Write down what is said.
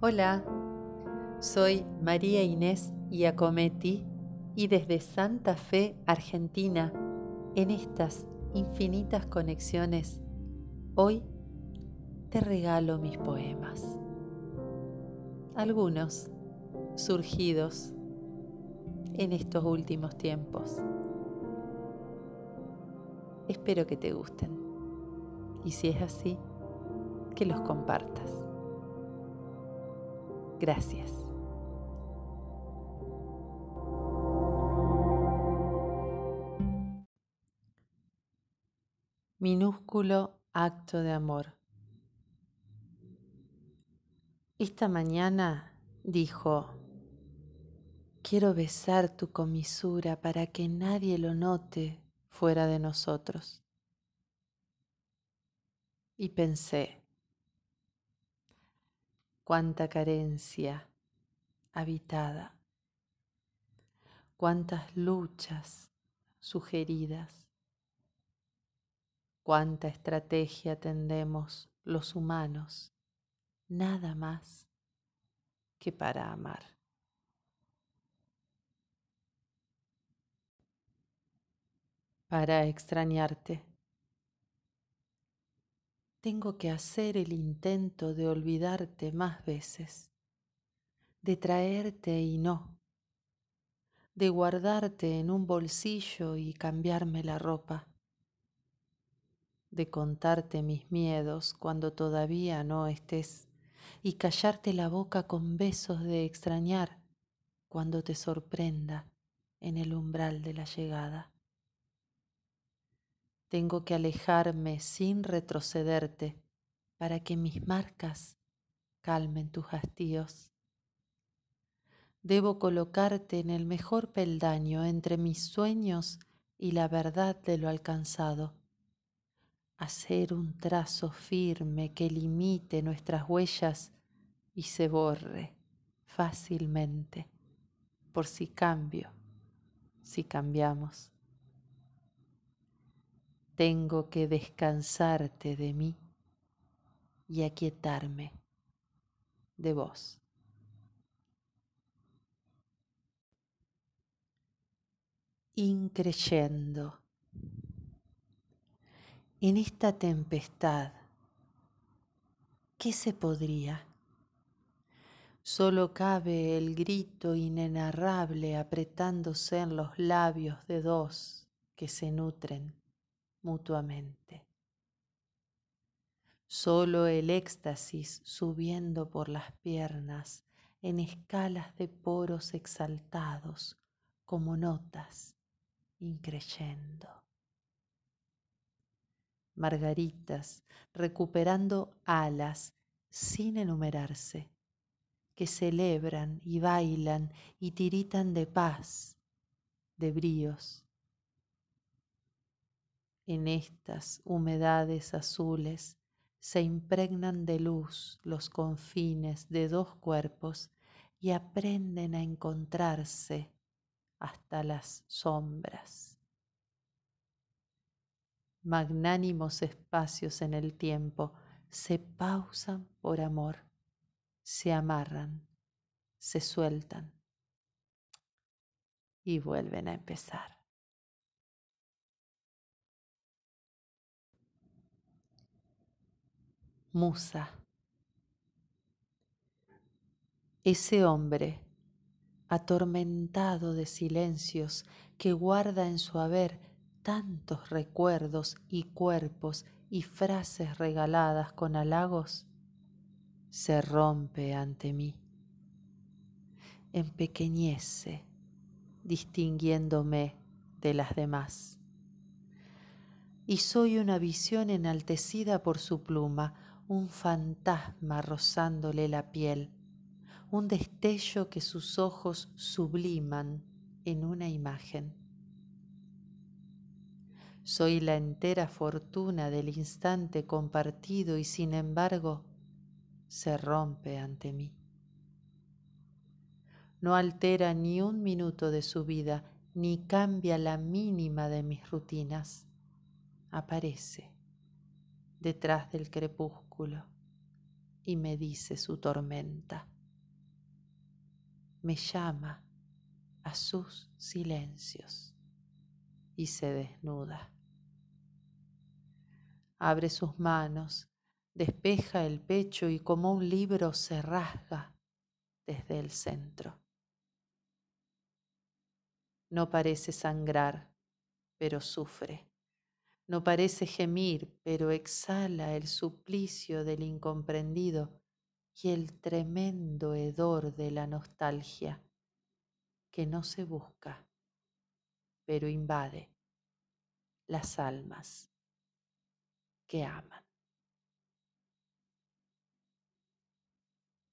Hola, soy María Inés Iacometti y desde Santa Fe, Argentina, en estas infinitas conexiones, hoy te regalo mis poemas. Algunos surgidos en estos últimos tiempos. Espero que te gusten y si es así, que los compartas. Gracias. Minúsculo acto de amor. Esta mañana dijo, quiero besar tu comisura para que nadie lo note fuera de nosotros. Y pensé, cuánta carencia habitada, cuántas luchas sugeridas, cuánta estrategia tendemos los humanos, nada más que para amar. Para extrañarte tengo que hacer el intento de olvidarte más veces, de traerte y no, de guardarte en un bolsillo y cambiarme la ropa, de contarte mis miedos cuando todavía no estés y callarte la boca con besos de extrañar cuando te sorprenda en el umbral de la llegada. Tengo que alejarme sin retrocederte para que mis marcas calmen tus hastíos. Debo colocarte en el mejor peldaño entre mis sueños y la verdad de lo alcanzado. Hacer un trazo firme que limite nuestras huellas y se borre fácilmente por si cambio, si cambiamos tengo que descansarte de mí y aquietarme de vos. Increyendo en esta tempestad, ¿qué se podría? Solo cabe el grito inenarrable apretándose en los labios de dos que se nutren mutuamente. Solo el éxtasis subiendo por las piernas en escalas de poros exaltados como notas increyendo. Margaritas recuperando alas sin enumerarse, que celebran y bailan y tiritan de paz, de bríos, en estas humedades azules se impregnan de luz los confines de dos cuerpos y aprenden a encontrarse hasta las sombras. Magnánimos espacios en el tiempo se pausan por amor, se amarran, se sueltan y vuelven a empezar. Musa. Ese hombre, atormentado de silencios, que guarda en su haber tantos recuerdos y cuerpos y frases regaladas con halagos, se rompe ante mí, empequeñece, distinguiéndome de las demás. Y soy una visión enaltecida por su pluma, un fantasma rozándole la piel, un destello que sus ojos subliman en una imagen. Soy la entera fortuna del instante compartido y sin embargo se rompe ante mí. No altera ni un minuto de su vida, ni cambia la mínima de mis rutinas. Aparece detrás del crepúsculo y me dice su tormenta. Me llama a sus silencios y se desnuda. Abre sus manos, despeja el pecho y como un libro se rasga desde el centro. No parece sangrar, pero sufre. No parece gemir, pero exhala el suplicio del incomprendido y el tremendo hedor de la nostalgia que no se busca, pero invade las almas que aman.